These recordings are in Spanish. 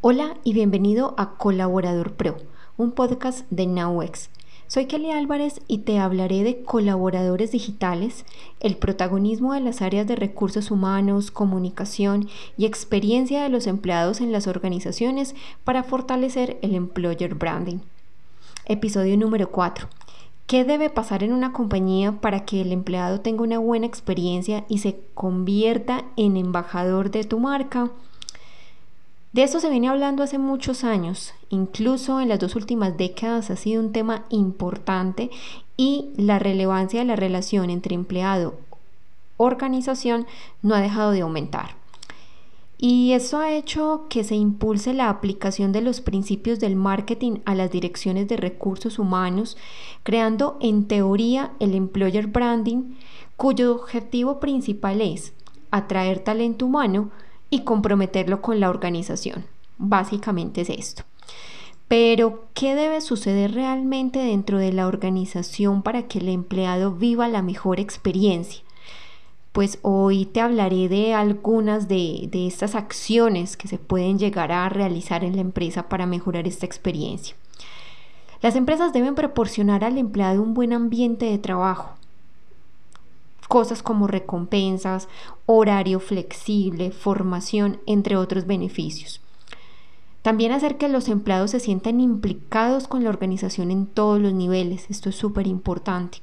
Hola y bienvenido a Colaborador Pro, un podcast de NowX. Soy Kelly Álvarez y te hablaré de colaboradores digitales, el protagonismo de las áreas de recursos humanos, comunicación y experiencia de los empleados en las organizaciones para fortalecer el employer branding. Episodio número 4. ¿Qué debe pasar en una compañía para que el empleado tenga una buena experiencia y se convierta en embajador de tu marca? De esto se viene hablando hace muchos años, incluso en las dos últimas décadas ha sido un tema importante y la relevancia de la relación entre empleado-organización no ha dejado de aumentar. Y eso ha hecho que se impulse la aplicación de los principios del marketing a las direcciones de recursos humanos, creando en teoría el employer branding, cuyo objetivo principal es atraer talento humano, y comprometerlo con la organización. Básicamente es esto. Pero, ¿qué debe suceder realmente dentro de la organización para que el empleado viva la mejor experiencia? Pues hoy te hablaré de algunas de, de estas acciones que se pueden llegar a realizar en la empresa para mejorar esta experiencia. Las empresas deben proporcionar al empleado un buen ambiente de trabajo, cosas como recompensas, horario flexible, formación, entre otros beneficios. También hacer que los empleados se sientan implicados con la organización en todos los niveles, esto es súper importante.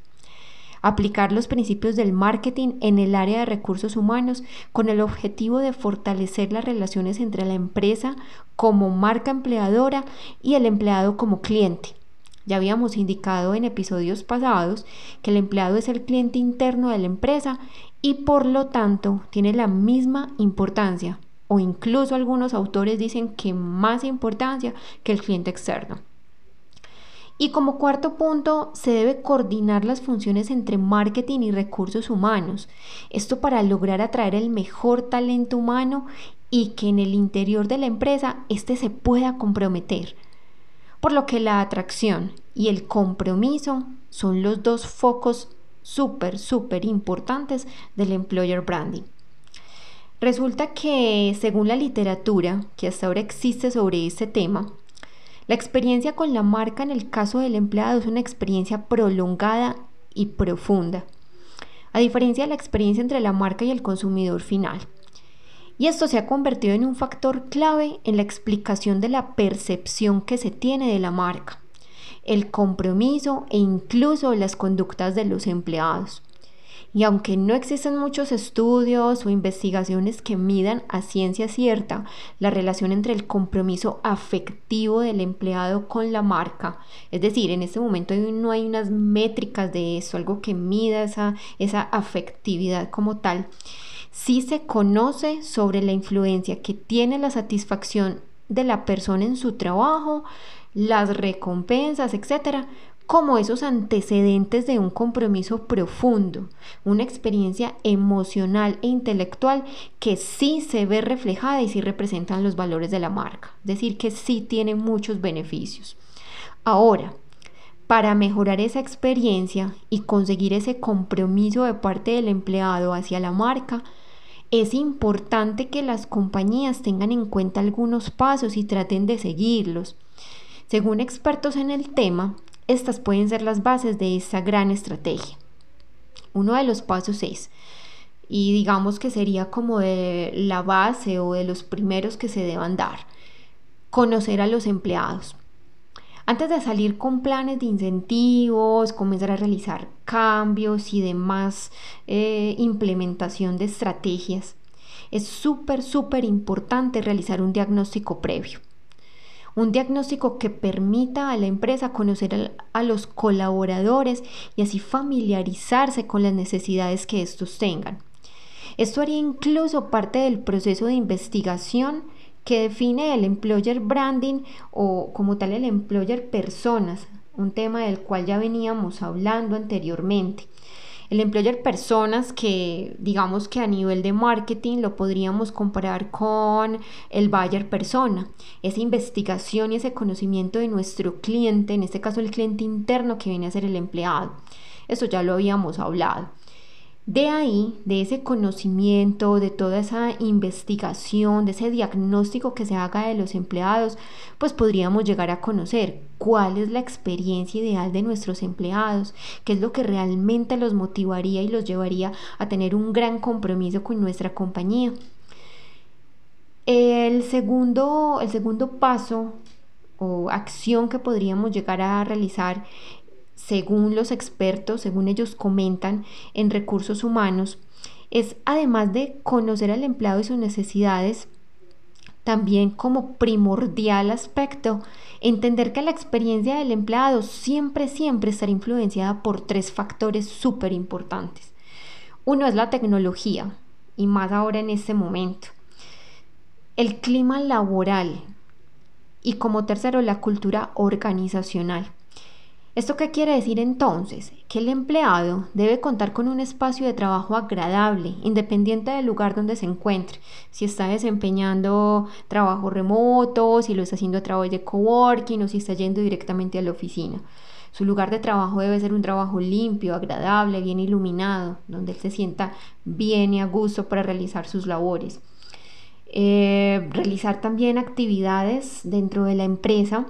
Aplicar los principios del marketing en el área de recursos humanos con el objetivo de fortalecer las relaciones entre la empresa como marca empleadora y el empleado como cliente ya habíamos indicado en episodios pasados que el empleado es el cliente interno de la empresa y por lo tanto tiene la misma importancia o incluso algunos autores dicen que más importancia que el cliente externo. Y como cuarto punto, se debe coordinar las funciones entre marketing y recursos humanos. Esto para lograr atraer el mejor talento humano y que en el interior de la empresa éste se pueda comprometer por lo que la atracción y el compromiso son los dos focos súper, súper importantes del employer branding. Resulta que, según la literatura que hasta ahora existe sobre este tema, la experiencia con la marca en el caso del empleado es una experiencia prolongada y profunda, a diferencia de la experiencia entre la marca y el consumidor final y esto se ha convertido en un factor clave en la explicación de la percepción que se tiene de la marca, el compromiso e incluso las conductas de los empleados. Y aunque no existen muchos estudios o investigaciones que midan a ciencia cierta la relación entre el compromiso afectivo del empleado con la marca, es decir, en este momento no hay unas métricas de eso, algo que mida esa, esa afectividad como tal, sí se conoce sobre la influencia que tiene la satisfacción de la persona en su trabajo, las recompensas, etcétera, como esos antecedentes de un compromiso profundo, una experiencia emocional e intelectual que sí se ve reflejada y sí representan los valores de la marca, es decir, que sí tiene muchos beneficios. Ahora, para mejorar esa experiencia y conseguir ese compromiso de parte del empleado hacia la marca, es importante que las compañías tengan en cuenta algunos pasos y traten de seguirlos. Según expertos en el tema, estas pueden ser las bases de esta gran estrategia. Uno de los pasos es, y digamos que sería como de la base o de los primeros que se deban dar, conocer a los empleados. Antes de salir con planes de incentivos, comenzar a realizar cambios y demás eh, implementación de estrategias, es súper, súper importante realizar un diagnóstico previo. Un diagnóstico que permita a la empresa conocer a los colaboradores y así familiarizarse con las necesidades que estos tengan. Esto haría incluso parte del proceso de investigación que define el employer branding o como tal el employer personas, un tema del cual ya veníamos hablando anteriormente. El employer personas que digamos que a nivel de marketing lo podríamos comparar con el buyer persona, esa investigación y ese conocimiento de nuestro cliente, en este caso el cliente interno que viene a ser el empleado. Eso ya lo habíamos hablado. De ahí, de ese conocimiento, de toda esa investigación, de ese diagnóstico que se haga de los empleados, pues podríamos llegar a conocer cuál es la experiencia ideal de nuestros empleados, qué es lo que realmente los motivaría y los llevaría a tener un gran compromiso con nuestra compañía. El segundo, el segundo paso o acción que podríamos llegar a realizar según los expertos, según ellos comentan en recursos humanos, es además de conocer al empleado y sus necesidades, también como primordial aspecto, entender que la experiencia del empleado siempre, siempre estará influenciada por tres factores súper importantes. Uno es la tecnología, y más ahora en este momento. El clima laboral. Y como tercero, la cultura organizacional. ¿Esto qué quiere decir entonces? Que el empleado debe contar con un espacio de trabajo agradable, independiente del lugar donde se encuentre. Si está desempeñando trabajo remoto, si lo está haciendo a través de coworking o si está yendo directamente a la oficina. Su lugar de trabajo debe ser un trabajo limpio, agradable, bien iluminado, donde él se sienta bien y a gusto para realizar sus labores. Eh, realizar también actividades dentro de la empresa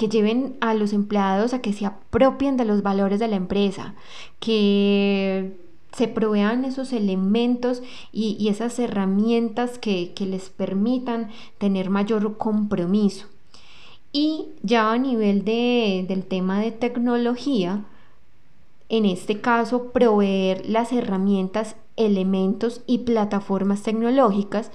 que lleven a los empleados a que se apropien de los valores de la empresa, que se provean esos elementos y, esas herramientas que, les permitan tener mayor compromiso. Y ya a nivel del tema de tecnología, en este caso, proveer las herramientas, elementos y plataformas tecnológicas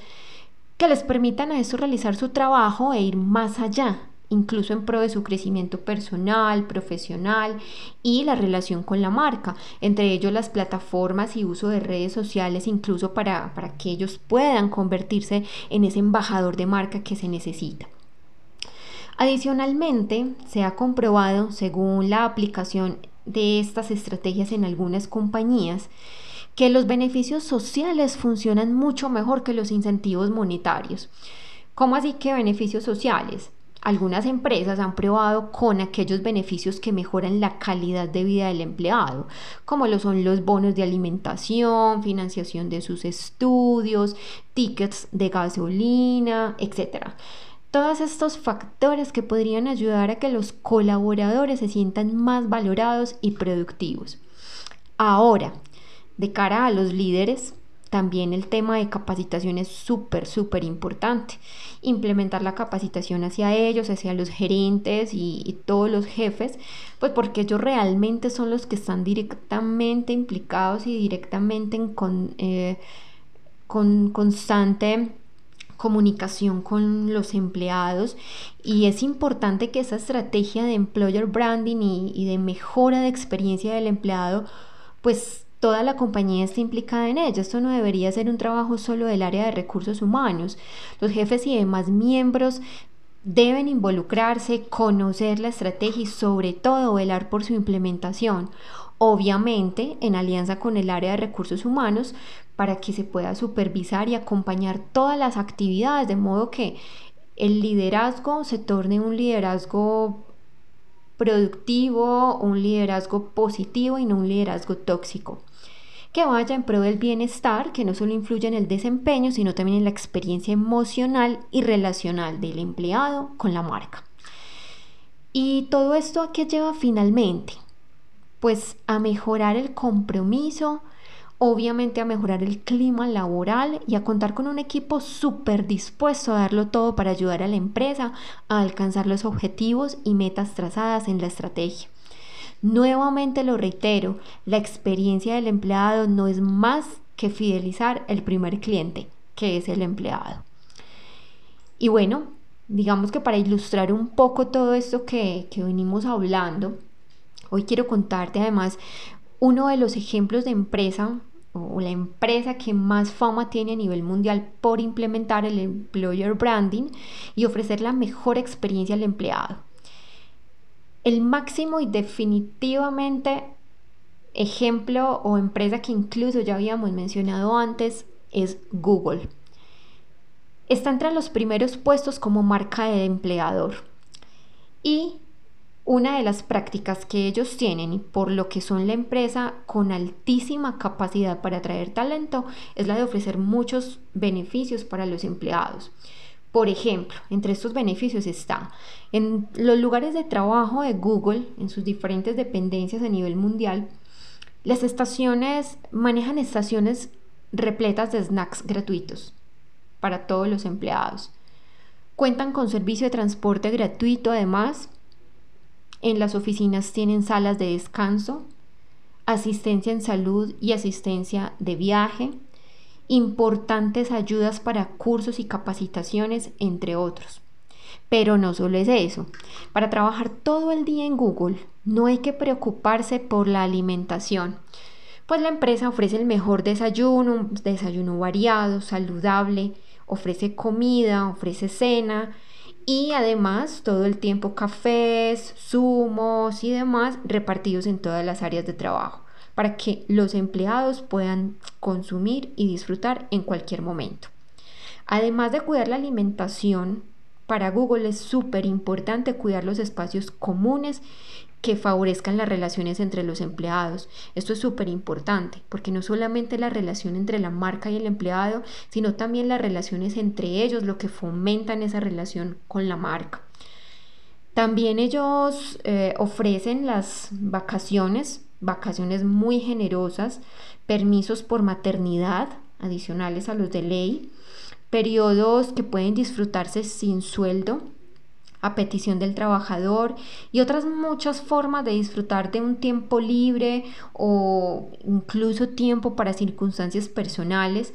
que les permitan a eso realizar su trabajo e ir más allá incluso en pro de su crecimiento personal, profesional y la relación con la marca, entre ellos las plataformas y uso de redes sociales, incluso para, para que ellos puedan convertirse en ese embajador de marca que se necesita. Adicionalmente, se ha comprobado, según la aplicación de estas estrategias en algunas compañías, que los beneficios sociales funcionan mucho mejor que los incentivos monetarios. ¿Cómo así que beneficios sociales? Algunas empresas han probado con aquellos beneficios que mejoran la calidad de vida del empleado, como lo son los bonos de alimentación, financiación de sus estudios, tickets de gasolina, etc. Todos estos factores que podrían ayudar a que los colaboradores se sientan más valorados y productivos. Ahora, de cara a los líderes, también el tema de capacitación es súper, súper importante. Implementar la capacitación hacia ellos, hacia los gerentes y, todos los jefes, pues porque ellos realmente son los que están directamente implicados y directamente en con, eh, con constante comunicación con los empleados. Y es importante que esa estrategia de employer branding y, y de mejora de experiencia del empleado pues toda la compañía está implicada en ello. Esto no debería ser un trabajo solo del área de recursos humanos. Los jefes y demás miembros deben involucrarse, conocer la estrategia y sobre todo velar por su implementación. Obviamente en alianza con el área de recursos humanos para que se pueda supervisar y acompañar todas las actividades de modo que el liderazgo se torne un liderazgo productivo, un liderazgo positivo y no un liderazgo tóxico que vaya en pro del bienestar, que no solo influye en el desempeño, sino también en la experiencia emocional y relacional del empleado con la marca. ¿Y todo esto a qué lleva finalmente? Pues a mejorar el compromiso, obviamente a mejorar el clima laboral y a contar con un equipo súper dispuesto a darlo todo para ayudar a la empresa a alcanzar los objetivos y metas trazadas en la estrategia. Nuevamente lo reitero, la experiencia del empleado no es más que fidelizar el primer cliente, que es el empleado. Y bueno, digamos que para ilustrar un poco todo esto que, que venimos hablando, hoy quiero contarte además uno de los ejemplos de empresa o la empresa que más fama tiene a nivel mundial por implementar el employer branding y ofrecer la mejor experiencia al empleado. El máximo y definitivamente ejemplo o empresa que incluso ya habíamos mencionado antes es Google. Está entre los primeros puestos como marca de empleador. Y Una de las prácticas que ellos tienen y por lo que son la empresa con altísima capacidad para atraer talento es la de ofrecer muchos beneficios para los empleados. Por ejemplo, entre estos beneficios está en los lugares de trabajo de Google, en sus diferentes dependencias a nivel mundial, las estaciones manejan estaciones repletas de snacks gratuitos para todos los empleados. Cuentan con servicio de transporte gratuito además. En las oficinas tienen salas de descanso, asistencia en salud y asistencia de viaje, importantes ayudas para cursos y capacitaciones, entre otros. Pero no solo es eso. Para trabajar todo el día en Google no hay que preocuparse por la alimentación, pues la empresa ofrece el mejor desayuno, un desayuno variado, saludable, ofrece comida, ofrece cena y además todo el tiempo cafés, zumos y demás repartidos en todas las áreas de trabajo para que los empleados puedan consumir y disfrutar en cualquier momento. Además de cuidar la alimentación, para Google es súper importante cuidar los espacios comunes que favorezcan las relaciones entre los empleados. Esto es súper importante porque no solamente la relación entre la marca y el empleado, sino también las relaciones entre ellos, lo que fomentan esa relación con la marca. También ellos eh, ofrecen las vacaciones vacaciones muy generosas, permisos por maternidad adicionales a los de ley, periodos que pueden disfrutarse sin sueldo a petición del trabajador y otras muchas formas de disfrutar de un tiempo libre o incluso tiempo para circunstancias personales.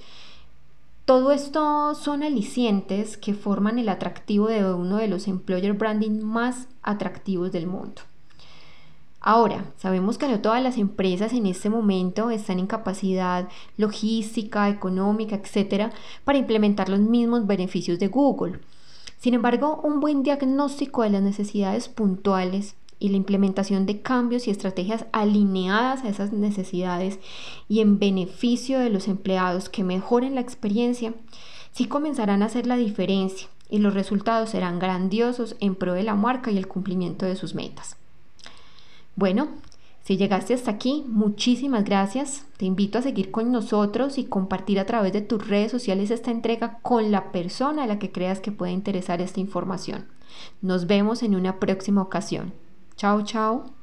Todo esto son alicientes que forman el atractivo de uno de los employer branding más atractivos del mundo. Ahora, sabemos que no todas las empresas en este momento están en capacidad logística, económica, etcétera, para implementar los mismos beneficios de Google. Sin embargo, un buen diagnóstico de las necesidades puntuales y la implementación de cambios y estrategias alineadas a esas necesidades y en beneficio de los empleados que mejoren la experiencia, sí comenzarán a hacer la diferencia y los resultados serán grandiosos en pro de la marca y el cumplimiento de sus metas. Bueno, si llegaste hasta aquí, muchísimas gracias. Te invito a seguir con nosotros y compartir a través de tus redes sociales esta entrega con la persona a la que creas que puede interesar esta información. Nos vemos en una próxima ocasión. Chao, chao.